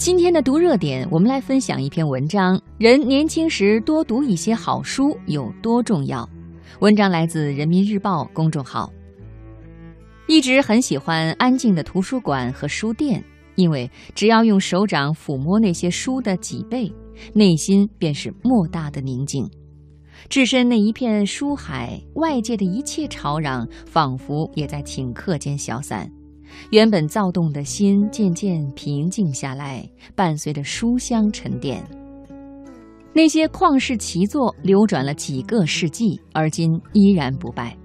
今天的读热点，我们来分享一篇文章：人年轻时多读一些好书有多重要。文章来自人民日报公众号。一直很喜欢安静的图书馆和书店，因为只要用手掌抚摸那些书的脊背，内心便是莫大的宁静。置身那一片书海，外界的一切吵嚷，仿佛也在顷刻间消散。原本躁动的心渐渐平静下来，伴随着书香沉淀。那些旷世奇作流转了几个世纪，而今依然不败。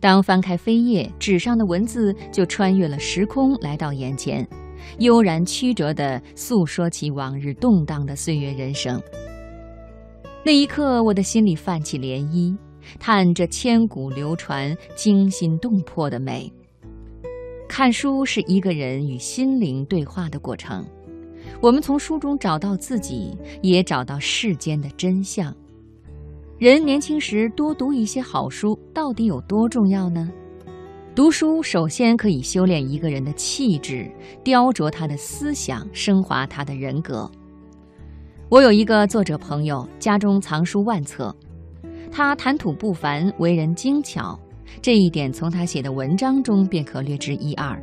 当翻开扉页，纸上的文字就穿越了时空，来到眼前，悠然曲折地诉说起往日动荡的岁月人生。那一刻，我的心里泛起涟漪，叹这千古流传、惊心动魄的美。看书是一个人与心灵对话的过程，我们从书中找到自己，也找到世间的真相。人年轻时多读一些好书，到底有多重要呢？读书首先可以修炼一个人的气质，雕琢他的思想，升华他的人格。我有一个作者朋友，家中藏书万册，他谈吐不凡，为人精巧。这一点从他写的文章中便可略知一二，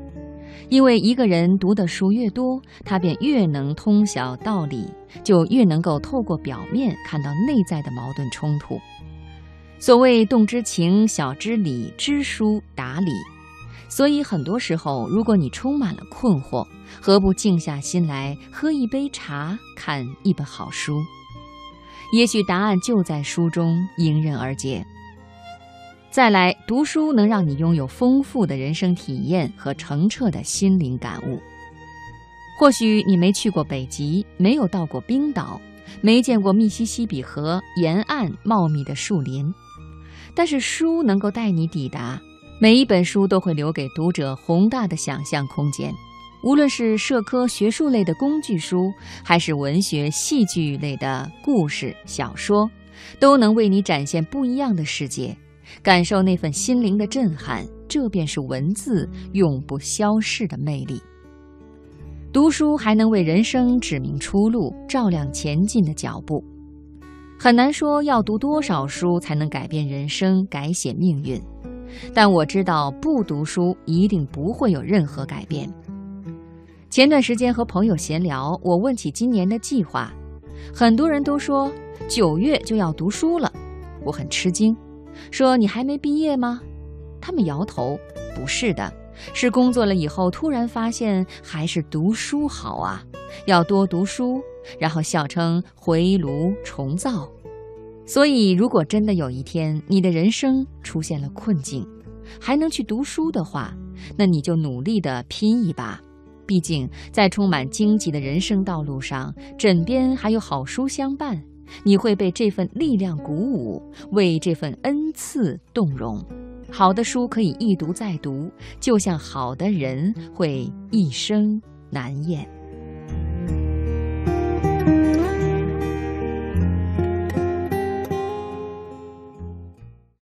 因为一个人读的书越多，他便越能通晓道理，就越能够透过表面看到内在的矛盾冲突。所谓动之情，晓之理，知书达理。所以很多时候，如果你充满了困惑，何不静下心来喝一杯茶，看一本好书？也许答案就在书中，迎刃而解。再来读书能让你拥有丰富的人生体验和澄澈的心灵感悟。或许你没去过北极，没有到过冰岛，没见过密西西比河沿岸茂密的树林，但是书能够带你抵达。每一本书都会留给读者宏大的想象空间。无论是社科学术类的工具书，还是文学戏剧类的故事小说，都能为你展现不一样的世界。感受那份心灵的震撼，这便是文字永不消逝的魅力。读书还能为人生指明出路，照亮前进的脚步。很难说要读多少书才能改变人生、改写命运，但我知道不读书一定不会有任何改变。前段时间和朋友闲聊，我问起今年的计划，很多人都说九月就要读书了，我很吃惊。说你还没毕业吗？他们摇头，不是的，是工作了以后突然发现还是读书好啊，要多读书，然后笑称回炉重造。所以，如果真的有一天你的人生出现了困境，还能去读书的话，那你就努力的拼一把。毕竟，在充满荆棘的人生道路上，枕边还有好书相伴。你会被这份力量鼓舞，为这份恩赐动容。好的书可以一读再读，就像好的人会一生难厌。